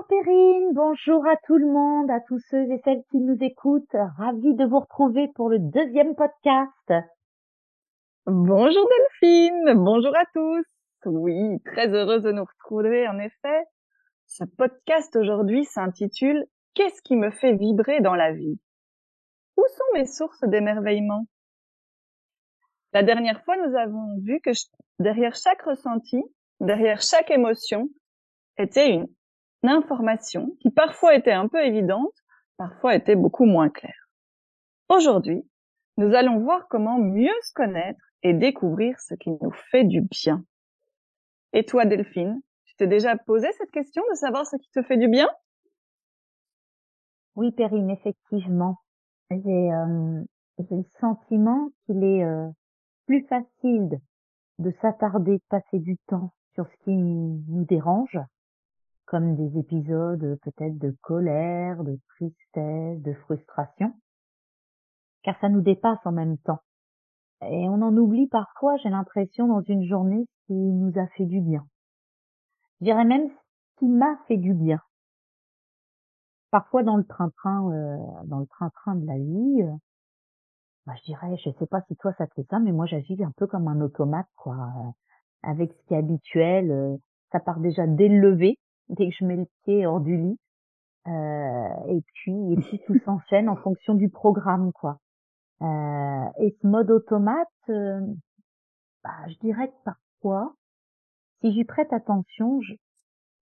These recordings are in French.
Bonjour Perrine, bonjour à tout le monde, à tous ceux et celles qui nous écoutent. Ravi de vous retrouver pour le deuxième podcast. Bonjour Delphine, bonjour à tous. Oui, très heureuse de nous retrouver en effet. Ce podcast aujourd'hui s'intitule Qu'est-ce qui me fait vibrer dans la vie? Où sont mes sources d'émerveillement? La dernière fois, nous avons vu que derrière chaque ressenti, derrière chaque émotion, était une information qui parfois était un peu évidente, parfois était beaucoup moins claire. Aujourd'hui, nous allons voir comment mieux se connaître et découvrir ce qui nous fait du bien. Et toi, Delphine, tu t'es déjà posé cette question de savoir ce qui te fait du bien? Oui, Perrine, effectivement. J'ai euh, le sentiment qu'il est euh, plus facile de s'attarder, de passer du temps sur ce qui nous dérange, comme des épisodes peut-être de colère, de tristesse, de frustration, car ça nous dépasse en même temps. Et on en oublie parfois, j'ai l'impression, dans une journée, ce qui nous a fait du bien. Je dirais même ce qui m'a fait du bien. Parfois dans le train-train, euh, dans le train-train de la vie, euh, bah, je dirais, je sais pas si toi ça te fait ça, mais moi j'agis un peu comme un automate, quoi. Euh, avec ce qui est habituel, euh, ça part déjà dès le lever, dès que je mets le pied hors du lit. Euh, et puis, et puis tout s'enchaîne en fonction du programme, quoi. Euh, et ce mode automate, euh, bah, je dirais que parfois, si j'y prête attention,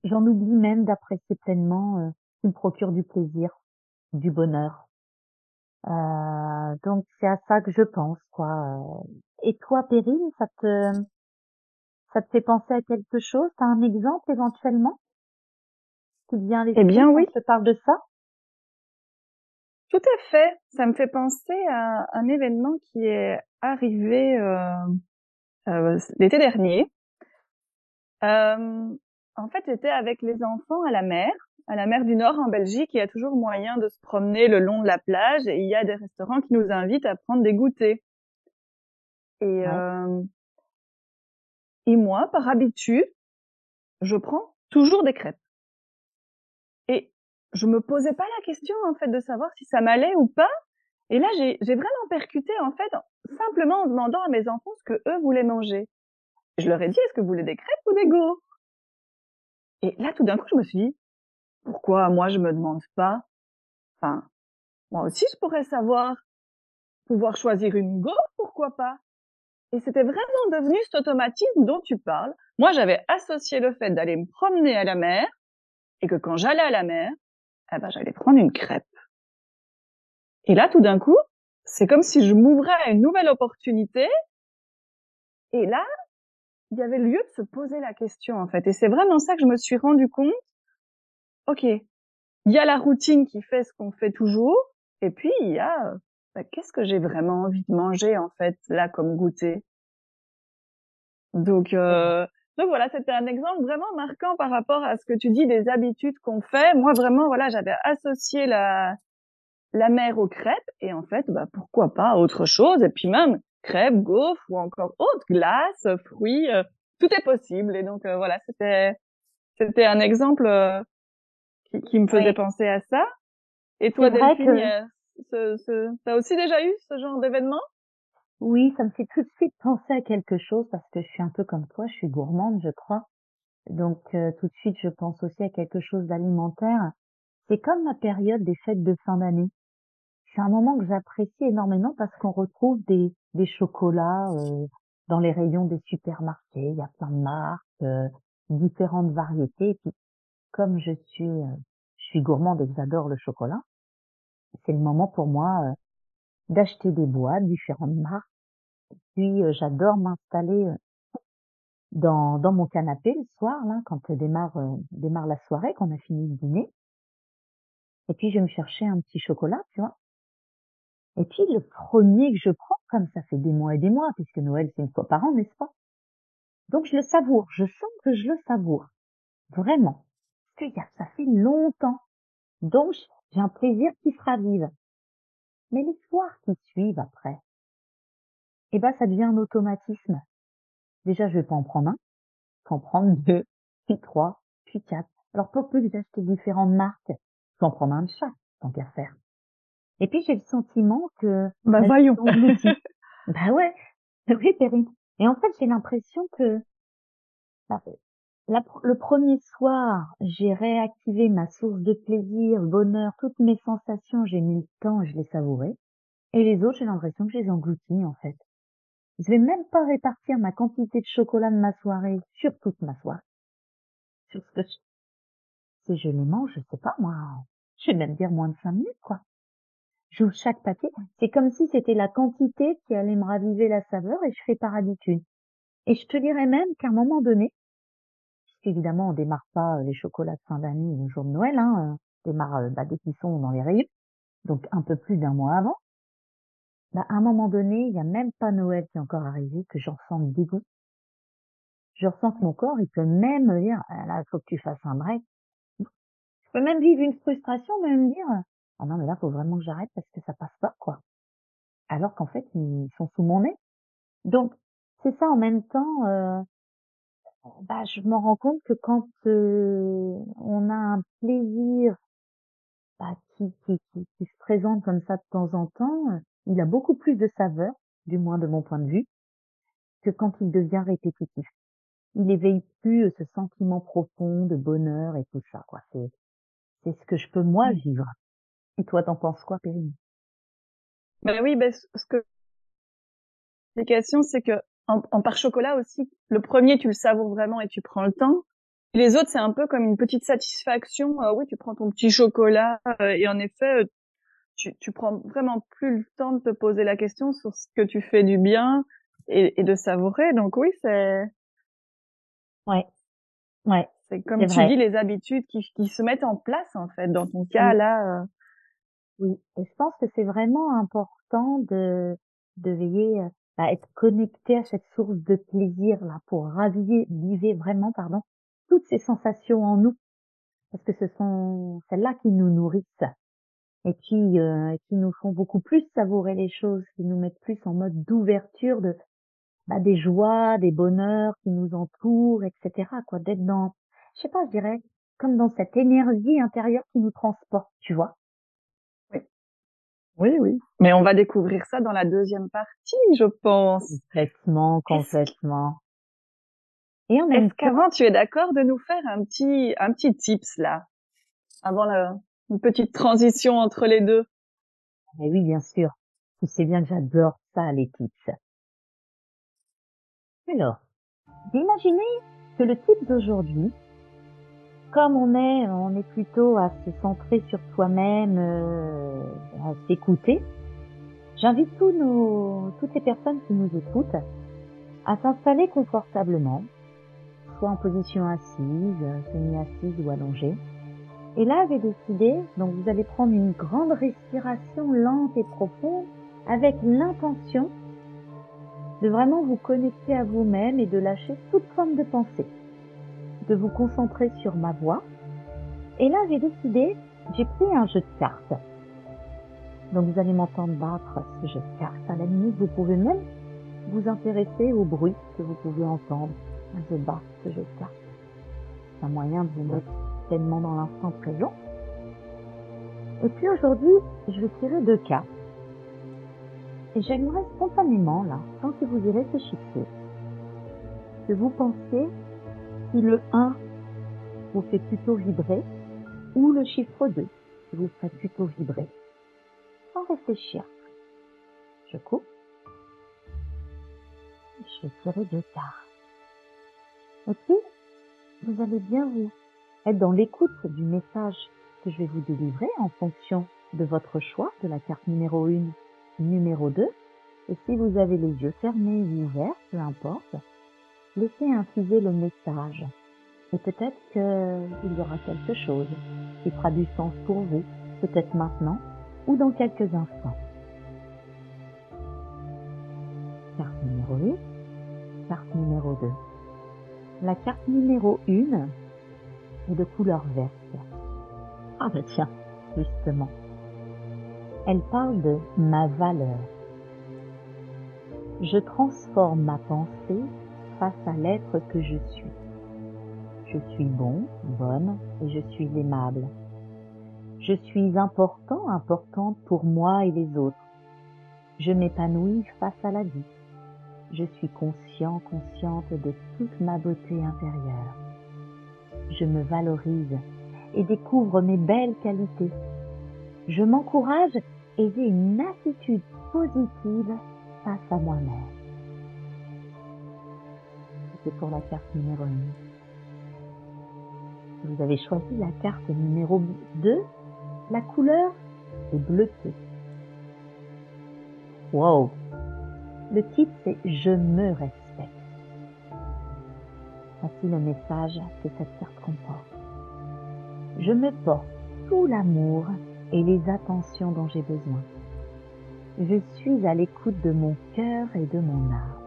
j'en oublie même d'apprécier pleinement euh, ce qui me procure du plaisir, du bonheur. Euh, donc c'est à ça que je pense, quoi. Et toi, Perrine, ça te ça te fait penser à quelque chose T'as un exemple éventuellement? Eh bien oui. Je parle de ça? Tout à fait. Ça me fait penser à un événement qui est arrivé euh, euh, l'été dernier. Euh, en fait, j'étais avec les enfants à la mer, à la mer du Nord en Belgique. Il y a toujours moyen de se promener le long de la plage et il y a des restaurants qui nous invitent à prendre des goûters. Et, et moi, par habitude, je prends toujours des crêpes. Je me posais pas la question en fait de savoir si ça m'allait ou pas. Et là, j'ai vraiment percuté en fait simplement en demandant à mes enfants ce que eux voulaient manger. Je leur ai dit est-ce que vous voulez des crêpes ou des gaufres Et là, tout d'un coup, je me suis dit pourquoi moi je me demande pas? Enfin, moi aussi je pourrais savoir pouvoir choisir une gaufre, pourquoi pas? Et c'était vraiment devenu cet automatisme dont tu parles. Moi, j'avais associé le fait d'aller me promener à la mer et que quand j'allais à la mer, eh ben, j'allais prendre une crêpe. Et là, tout d'un coup, c'est comme si je m'ouvrais à une nouvelle opportunité. Et là, il y avait lieu de se poser la question, en fait. Et c'est vraiment ça que je me suis rendu compte. OK. Il y a la routine qui fait ce qu'on fait toujours. Et puis, il y a, bah, qu'est-ce que j'ai vraiment envie de manger, en fait, là, comme goûter? Donc, euh, donc voilà, c'était un exemple vraiment marquant par rapport à ce que tu dis des habitudes qu'on fait. Moi vraiment, voilà, j'avais associé la la mer aux crêpes et en fait, bah pourquoi pas autre chose? Et puis même crêpes, gaufres ou encore autre glace, fruits, euh, tout est possible. Et donc euh, voilà, c'était c'était un exemple euh, qui, qui, me faisait penser à ça. Et toi, Delphine, que... ce, t'as aussi déjà eu ce genre d'événement? Oui, ça me fait tout de suite penser à quelque chose parce que je suis un peu comme toi, je suis gourmande, je crois. Donc euh, tout de suite, je pense aussi à quelque chose d'alimentaire. C'est comme la période des fêtes de fin d'année. C'est un moment que j'apprécie énormément parce qu'on retrouve des, des chocolats euh, dans les rayons des supermarchés. Il y a plein de marques, euh, différentes variétés. Et puis, comme je suis, je suis gourmande et que j'adore le chocolat, c'est le moment pour moi d'acheter des boîtes, différentes marques. Puis euh, j'adore m'installer euh, dans, dans mon canapé le soir, là, quand démarre, euh, démarre la soirée, qu'on a fini de dîner. Et puis je vais me chercher un petit chocolat, tu vois. Et puis le premier que je prends, comme ça fait des mois et des mois, puisque Noël c'est une fois par an, n'est-ce pas? Donc je le savoure, je sens que je le savoure. Vraiment. Parce que ça fait longtemps. Donc j'ai un plaisir qui se ravive. Mais les soirs qui suivent après, eh ben, ça devient un automatisme. Déjà, je vais pas en prendre un, qu'en prendre deux, puis trois, puis quatre. Alors pour peu que j'achète différentes marques, je peux en prendre un de chaque, tant qu'à faire. Et puis j'ai le sentiment que... Bah voyons Bah ouais, oui Perrine. Et en fait j'ai l'impression que bah, le premier soir, j'ai réactivé ma source de plaisir, bonheur, toutes mes sensations, j'ai mis le temps, je les savourais. Et les autres, j'ai l'impression que je les engloutis, en fait. Je vais même pas répartir ma quantité de chocolat de ma soirée sur toute ma soirée. Sur ce que je... Si je les mange, je sais pas, moi, je vais même dire moins de cinq minutes, quoi. J'ouvre chaque papier. C'est comme si c'était la quantité qui allait me raviver la saveur et je fais par habitude. Et je te dirais même qu'à un moment donné, puisqu'évidemment on démarre pas les chocolats de fin d'année le jour de Noël, hein, on démarre bah, dès qu'ils sont dans les rayons, donc un peu plus d'un mois avant, bah, à un moment donné, il n'y a même pas Noël qui est encore arrivé que j'en ressens le dégoût. Je ressens que mon corps, il peut même me dire, ah là, faut que tu fasses un break. Je peux même vivre une frustration, même me dire, ah non, mais là, faut vraiment que j'arrête parce que ça passe pas, quoi. Alors qu'en fait, ils sont sous mon nez. Donc, c'est ça en même temps, euh, bah, je me rends compte que quand euh, on a un plaisir bah, qui, qui, qui, qui, se présente comme ça de temps en temps, il a beaucoup plus de saveur, du moins de mon point de vue, que quand il devient répétitif. Il éveille plus euh, ce sentiment profond de bonheur et tout ça, quoi. C'est, c'est ce que je peux moi vivre. Et toi, t'en penses quoi, Périne Ben oui, ben ce que l'explication, c'est que en, en par chocolat aussi, le premier tu le savoures vraiment et tu prends le temps. les autres, c'est un peu comme une petite satisfaction. Euh, oui, tu prends ton petit chocolat euh, et en effet, tu, tu prends vraiment plus le temps de te poser la question sur ce que tu fais du bien et, et de savourer. Donc oui, c'est. Ouais. Ouais. C'est comme tu dis les habitudes qui, qui se mettent en place en fait. Dans ton cas là. Euh... Oui. Et je pense que c'est vraiment important de de veiller à être connecté à cette source de plaisir là pour raviver, vivre vraiment pardon toutes ces sensations en nous parce que ce sont celles-là qui nous nourrissent et qui, euh, qui nous font beaucoup plus savourer les choses, qui nous mettent plus en mode d'ouverture de bah, des joies, des bonheurs qui nous entourent, etc. Quoi, d'être dans, je sais pas, je dirais, comme dans cette énergie intérieure qui nous transporte, tu vois. Oui. Oui. Mais on va découvrir ça dans la deuxième partie, je pense. Complètement, complètement. Et en Est-ce qu'avant, tu es d'accord de nous faire un petit, un petit tips là, avant la, une petite transition entre les deux. Mais oui, bien sûr. Tu sais bien que j'adore ça, les tips. Alors, imaginez que le type d'aujourd'hui, comme on est, on est plutôt à se centrer sur soi-même, euh, à s'écouter. J'invite tous nos, toutes les personnes qui nous écoutent à s'installer confortablement, soit en position assise, semi-assise ou allongée, et là, j'ai décidé, donc vous allez prendre une grande respiration lente et profonde avec l'intention de vraiment vous connecter à vous-même et de lâcher toute forme de pensée, de vous concentrer sur ma voix. Et là, j'ai décidé, j'ai pris un jeu de cartes. Donc vous allez m'entendre battre ce jeu de cartes. À la limite, vous pouvez même vous intéresser au bruit que vous pouvez entendre. Je bats ce jeu de cartes. C'est un moyen de vous mettre pleinement dans l'instant présent. Et puis aujourd'hui, je vais tirer deux cas. Et j'aimerais spontanément, là, tant que vous y réfléchissez, que vous pensiez si le 1 vous fait plutôt vibrer ou le chiffre 2 vous fait plutôt vibrer. Sans réfléchir. Je coupe. Je vais tirer deux cartes. Et puis, vous allez bien vous? Être dans l'écoute du message que je vais vous délivrer en fonction de votre choix de la carte numéro 1, numéro 2. Et si vous avez les yeux fermés ou ouverts, peu importe, laissez infuser le message. Et peut-être qu'il y aura quelque chose qui fera du sens pour vous, peut-être maintenant ou dans quelques instants. Carte numéro 1, carte numéro 2. La carte numéro 1 de couleur verte. Ah ben tiens, justement. Elle parle de ma valeur. Je transforme ma pensée face à l'être que je suis. Je suis bon, bonne et je suis aimable. Je suis important, importante pour moi et les autres. Je m'épanouis face à la vie. Je suis conscient, consciente de toute ma beauté intérieure. Je me valorise et découvre mes belles qualités. Je m'encourage et j'ai une attitude positive face à moi-même. Pour la carte numéro 1. Vous avez choisi la carte numéro 2. La couleur est bleutée. Wow! Le titre c'est Je me respecte. Voici le message que cette carte comporte. Je me porte tout l'amour et les attentions dont j'ai besoin. Je suis à l'écoute de mon cœur et de mon âme.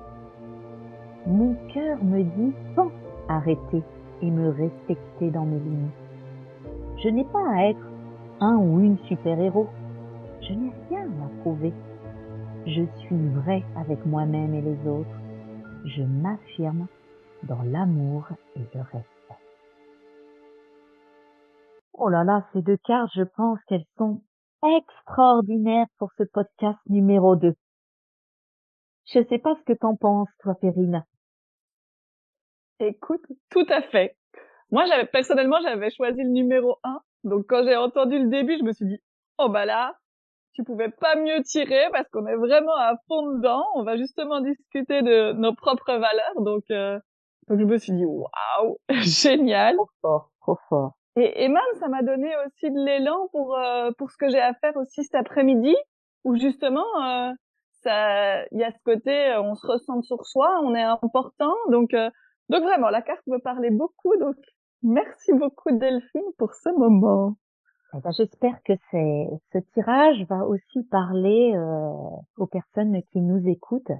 Mon cœur me dit sans arrêter et me respecter dans mes limites. Je n'ai pas à être un ou une super-héros. Je n'ai rien à prouver. Je suis vrai avec moi-même et les autres. Je m'affirme dans l'amour et le respect. Oh là là, ces deux cartes, je pense qu'elles sont extraordinaires pour ce podcast numéro 2. Je ne sais pas ce que t'en penses, toi, Perrine. Écoute, tout à fait. Moi, j'avais, personnellement, j'avais choisi le numéro 1. Donc, quand j'ai entendu le début, je me suis dit, oh bah là, tu pouvais pas mieux tirer parce qu'on est vraiment à fond dedans. On va justement discuter de nos propres valeurs. Donc, euh, donc je me suis dit, waouh, génial. Trop fort, trop fort. Et, et même, ça m'a donné aussi de l'élan pour euh, pour ce que j'ai à faire aussi cet après-midi, où justement, euh, ça, il y a ce côté, on se ressent sur soi, on est important. Donc, donc vraiment, la carte me parlait beaucoup. Donc, merci beaucoup Delphine pour ce moment. Eh ben, J'espère que ce tirage va aussi parler euh, aux personnes qui nous écoutent.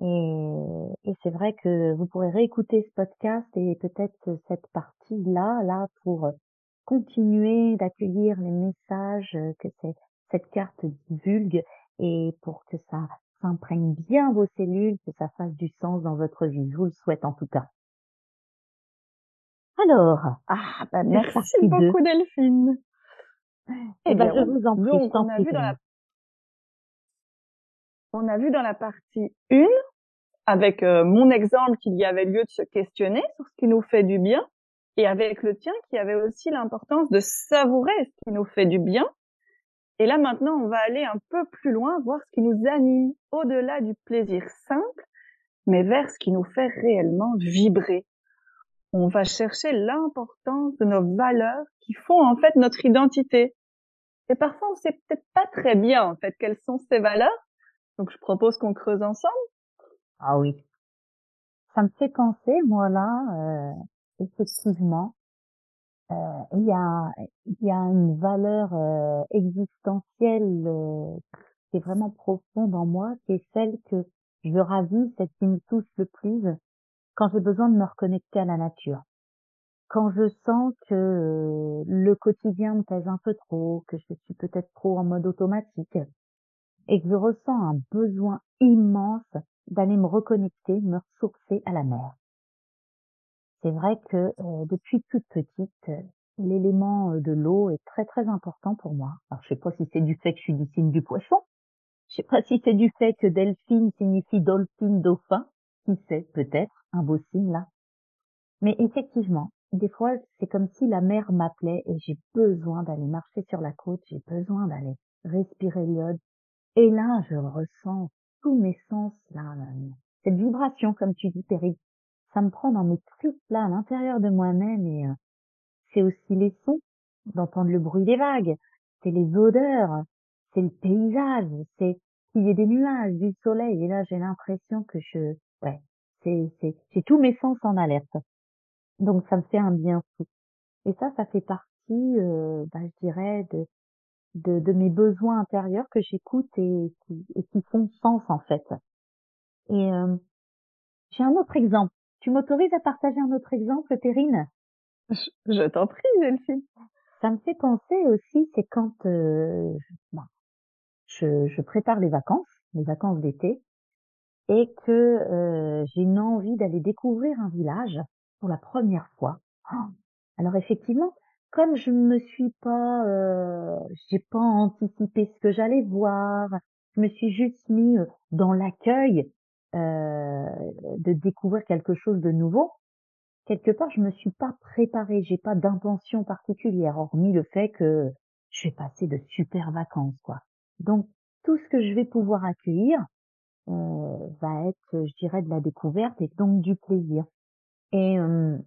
Et, et c'est vrai que vous pourrez réécouter ce podcast et peut-être cette partie-là, là, pour continuer d'accueillir les messages que cette carte divulgue et pour que ça s'imprègne bien vos cellules, que ça fasse du sens dans votre vie. Je vous le souhaite en tout cas. Alors, ah, bah merci beaucoup Delphine. Eh ben, je vous en prie, on a vu dans la on a vu dans la partie 1 avec euh, mon exemple qu'il y avait lieu de se questionner sur ce qui nous fait du bien et avec le tien qui avait aussi l'importance de savourer ce qui nous fait du bien. Et là maintenant, on va aller un peu plus loin, voir ce qui nous anime au-delà du plaisir simple, mais vers ce qui nous fait réellement vibrer. On va chercher l'importance de nos valeurs qui font en fait notre identité. Et parfois, on sait peut-être pas très bien en fait quelles sont ces valeurs. Donc, je propose qu'on creuse ensemble. Ah oui. Ça me fait penser, moi là, euh, effectivement, il y a il y a une valeur euh, existentielle euh, qui est vraiment profonde en moi, qui est celle que je ravis, celle qui me touche le plus quand j'ai besoin de me reconnecter à la nature quand je sens que euh, le quotidien me pèse un peu trop, que je suis peut-être trop en mode automatique, et que je ressens un besoin immense d'aller me reconnecter, me ressourcer à la mer. C'est vrai que euh, depuis toute petite, l'élément euh, de l'eau est très très important pour moi. Alors je sais pas si c'est du fait que je suis du signe du poisson, je sais pas si c'est du fait que delphine signifie dolphin, dauphin, qui sait, peut-être, un beau signe là. Mais effectivement, des fois, c'est comme si la mer m'appelait et j'ai besoin d'aller marcher sur la côte, j'ai besoin d'aller respirer l'iode. Et là, je ressens tous mes sens, là, cette vibration, comme tu dis, Perry. Ça me prend dans mes tripes, là, à l'intérieur de moi-même et euh, c'est aussi les sons, d'entendre le bruit des vagues, c'est les odeurs, c'est le paysage, c'est qu'il y ait des nuages, du soleil. Et là, j'ai l'impression que je, ouais, c'est, c'est, j'ai tous mes sens en alerte. Donc ça me fait un bien fou. Et ça, ça fait partie, euh, bah, je dirais, de, de, de, mes besoins intérieurs que j'écoute et qui, et qui font sens en fait. Et euh, j'ai un autre exemple. Tu m'autorises à partager un autre exemple, Perrine Je, t'en prie, Delphine. Ça me fait penser aussi, c'est quand euh, je, je prépare les vacances, les vacances d'été, et que euh, j'ai une envie d'aller découvrir un village pour la première fois. Alors effectivement, comme je ne me suis pas, euh, j'ai pas anticipé ce que j'allais voir, je me suis juste mis euh, dans l'accueil euh, de découvrir quelque chose de nouveau. Quelque part, je me suis pas préparée, j'ai pas d'intention particulière, hormis le fait que je vais passer de super vacances, quoi. Donc tout ce que je vais pouvoir accueillir euh, va être, je dirais, de la découverte et donc du plaisir. Et euh,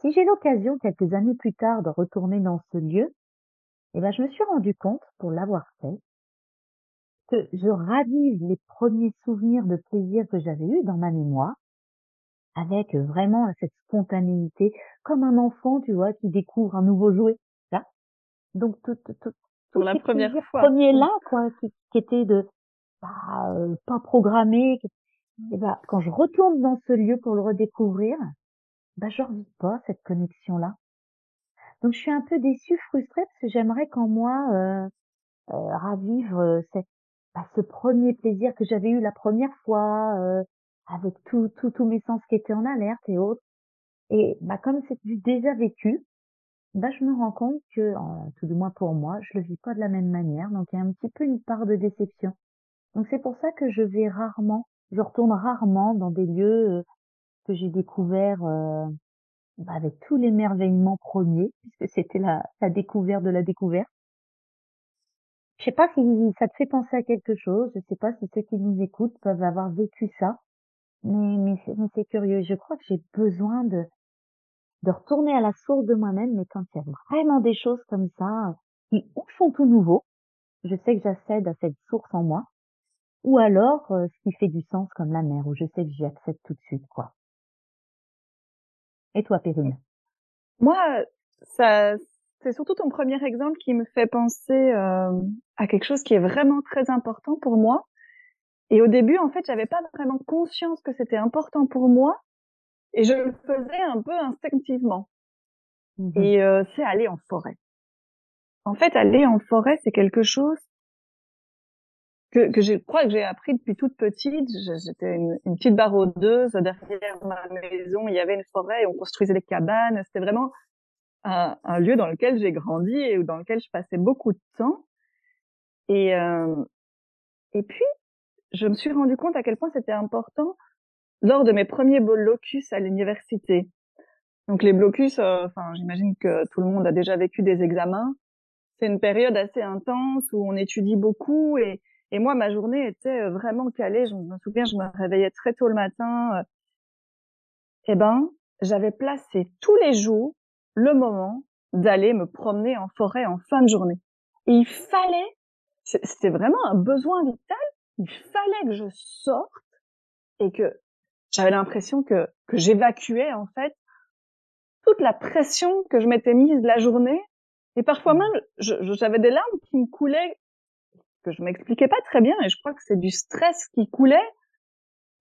si j'ai l'occasion quelques années plus tard de retourner dans ce lieu, eh ben je me suis rendu compte, pour l'avoir fait, que je ravive les premiers souvenirs de plaisir que j'avais eus dans ma mémoire, avec vraiment cette spontanéité, comme un enfant, tu vois, qui découvre un nouveau jouet. Là. Donc tout, tout, tout, pour la première fois. Premier là, quoi, qui, qui était de bah, euh, pas programmé. Et bah, quand je retourne dans ce lieu pour le redécouvrir, bah, je revis pas cette connexion-là. Donc, je suis un peu déçue, frustrée, parce que j'aimerais qu'en moi euh, euh, ravive euh, cette, bah, ce premier plaisir que j'avais eu la première fois, euh, avec tous tout, tous mes sens qui étaient en alerte et autres. Et bah, comme c'est déjà vécu, bah, je me rends compte que, tout du moins pour moi, je le vis pas de la même manière. Donc, il y a un petit peu une part de déception. Donc c'est pour ça que je vais rarement, je retourne rarement dans des lieux euh, que j'ai découverts euh, bah, avec tous l'émerveillement premier, puisque c'était la, la découverte de la découverte. Je sais pas si ça te fait penser à quelque chose, je sais pas si ceux qui nous écoutent peuvent avoir vécu ça, mais, mais c'est curieux. Je crois que j'ai besoin de, de retourner à la source de moi-même, mais quand il y a vraiment des choses comme ça, qui ou sont tout nouveaux, je sais que j'accède à cette source en moi, ou alors euh, ce qui fait du sens comme la mer, où je sais que j'y accède tout de suite, quoi. Et toi, Périne Moi, ça, c'est surtout ton premier exemple qui me fait penser euh, à quelque chose qui est vraiment très important pour moi. Et au début, en fait, j'avais pas vraiment conscience que c'était important pour moi, et je le faisais un peu instinctivement. Mmh et euh, c'est aller en forêt. En fait, aller en forêt, c'est quelque chose que, que je crois que j'ai appris depuis toute petite. J'étais une, une, petite baroudeuse. Derrière ma maison, il y avait une forêt et on construisait des cabanes. C'était vraiment un, un, lieu dans lequel j'ai grandi et dans lequel je passais beaucoup de temps. Et, euh, et puis, je me suis rendu compte à quel point c'était important lors de mes premiers blocus à l'université. Donc les blocus, euh, enfin j'imagine que tout le monde a déjà vécu des examens. C'est une période assez intense où on étudie beaucoup et, et moi, ma journée était euh, vraiment calée. Je me souviens, je me réveillais très tôt le matin. Eh ben, j'avais placé tous les jours le moment d'aller me promener en forêt en fin de journée. Et il fallait, c'était vraiment un besoin vital. Il fallait que je sorte et que j'avais l'impression que, que j'évacuais en fait toute la pression que je m'étais mise la journée. Et parfois même, j'avais des larmes qui me coulaient que je m'expliquais pas très bien et je crois que c'est du stress qui coulait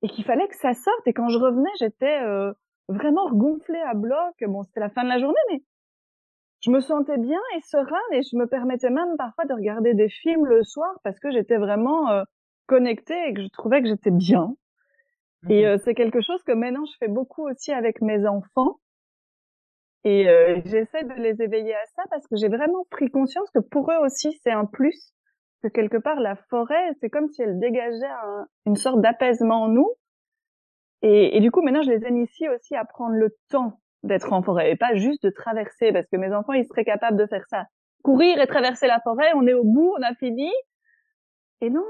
et qu'il fallait que ça sorte et quand je revenais j'étais euh, vraiment regonflée à bloc. Bon c'était la fin de la journée mais je me sentais bien et sereine et je me permettais même parfois de regarder des films le soir parce que j'étais vraiment euh, connectée et que je trouvais que j'étais bien. Et mmh euh, c'est quelque chose que maintenant je fais beaucoup aussi avec mes enfants. Et j'essaie de les éveiller à ça parce que j'ai vraiment pris conscience que pour eux aussi c'est un plus que quelque part la forêt, c'est comme si elle dégageait une sorte d'apaisement en nous. Et, et, du coup, maintenant, je les initie aussi à prendre le temps d'être en forêt et pas juste de traverser, parce que mes enfants, ils seraient capables de faire ça. Courir et traverser la forêt, on est au bout, on a fini. Et non.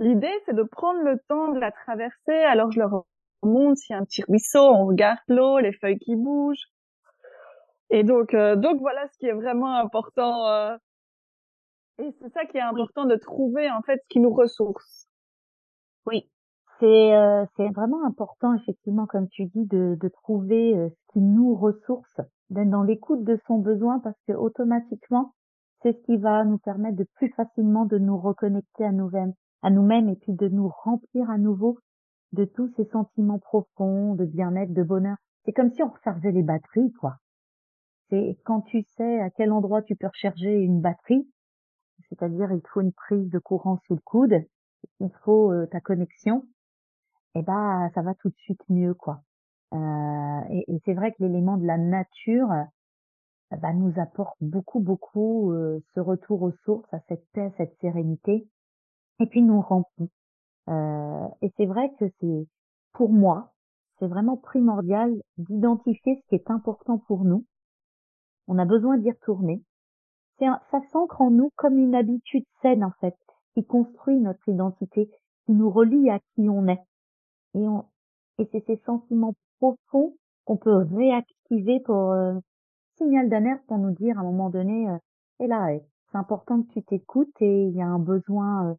L'idée, c'est de prendre le temps de la traverser. Alors, je leur montre s'il y a un petit ruisseau, on regarde l'eau, les feuilles qui bougent. Et donc, euh, donc voilà ce qui est vraiment important euh, et c'est ça qui est important de trouver en fait ce qui nous ressource. Oui, c'est euh, c'est vraiment important effectivement comme tu dis de, de trouver euh, ce qui nous ressource, d'être dans l'écoute de son besoin parce que automatiquement c'est ce qui va nous permettre de plus facilement de nous reconnecter à nous-mêmes, à nous-mêmes et puis de nous remplir à nouveau de tous ces sentiments profonds de bien-être, de bonheur. C'est comme si on rechargeait les batteries quoi. C'est quand tu sais à quel endroit tu peux recharger une batterie, c'est-à-dire il faut une prise de courant sous le coude, il faut euh, ta connexion, eh ben ça va tout de suite mieux quoi. Euh, et, et c'est vrai que l'élément de la nature bah, nous apporte beaucoup, beaucoup euh, ce retour aux sources, à cette paix, cette sérénité, et puis nous remplit. Euh, et c'est vrai que c'est, pour moi, c'est vraiment primordial d'identifier ce qui est important pour nous. On a besoin d'y retourner. C'est ça s'ancre en nous comme une habitude saine en fait, qui construit notre identité, qui nous relie à qui on est. Et, c'est ces sentiments profonds qu'on peut réactiver pour euh, signal d'alerte pour nous dire à un moment donné, euh, et là, c'est important que tu t'écoutes et il y a un besoin euh,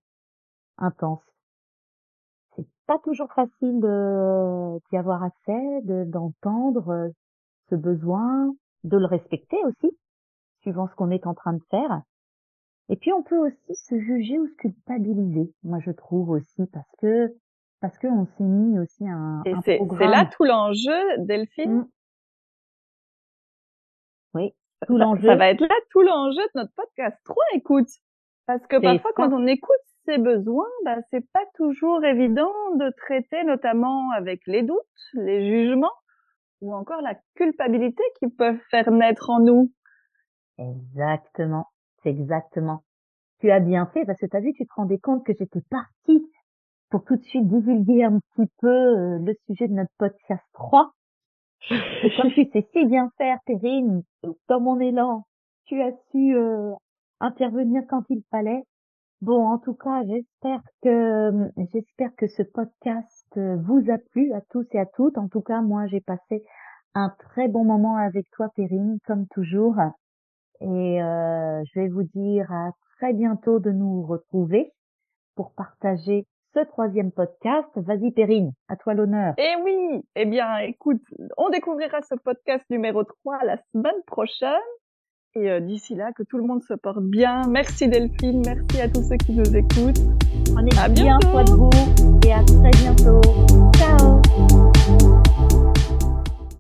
intense. C'est pas toujours facile d'y avoir accès, d'entendre euh, ce besoin, de le respecter aussi, suivant ce qu'on est en train de faire. Et puis on peut aussi se juger ou se culpabiliser, moi je trouve aussi, parce que parce qu'on s'est mis aussi un, et c'est là tout l'enjeu, Delphine, mmh. Oui, tout l'enjeu. Ça va être là tout l'enjeu de notre podcast. Trop écoute. Parce que parfois, quand on écoute ses besoins, bah, c'est pas toujours évident de traiter notamment avec les doutes, les jugements ou encore la culpabilité qui peuvent faire naître en nous. Exactement. C'est exactement. Tu as bien fait parce que tu as vu, tu te rendais compte que j'étais partie pour tout de suite divulguer un petit peu euh, le sujet de notre podcast 3 et comme tu sais si bien faire, Perrine, dans mon élan, tu as su euh, intervenir quand il fallait. Bon, en tout cas, j'espère que j'espère que ce podcast vous a plu à tous et à toutes. En tout cas, moi, j'ai passé un très bon moment avec toi, Perrine, comme toujours. Et euh, je vais vous dire à très bientôt de nous retrouver pour partager ce troisième podcast. Vas-y Perrine, à toi l'honneur. Eh oui, eh bien écoute, on découvrira ce podcast numéro 3 la semaine prochaine. Et euh, d'ici là, que tout le monde se porte bien. Merci Delphine, merci à tous ceux qui nous écoutent. Prenez à bien bientôt. soin de et à très bientôt. Ciao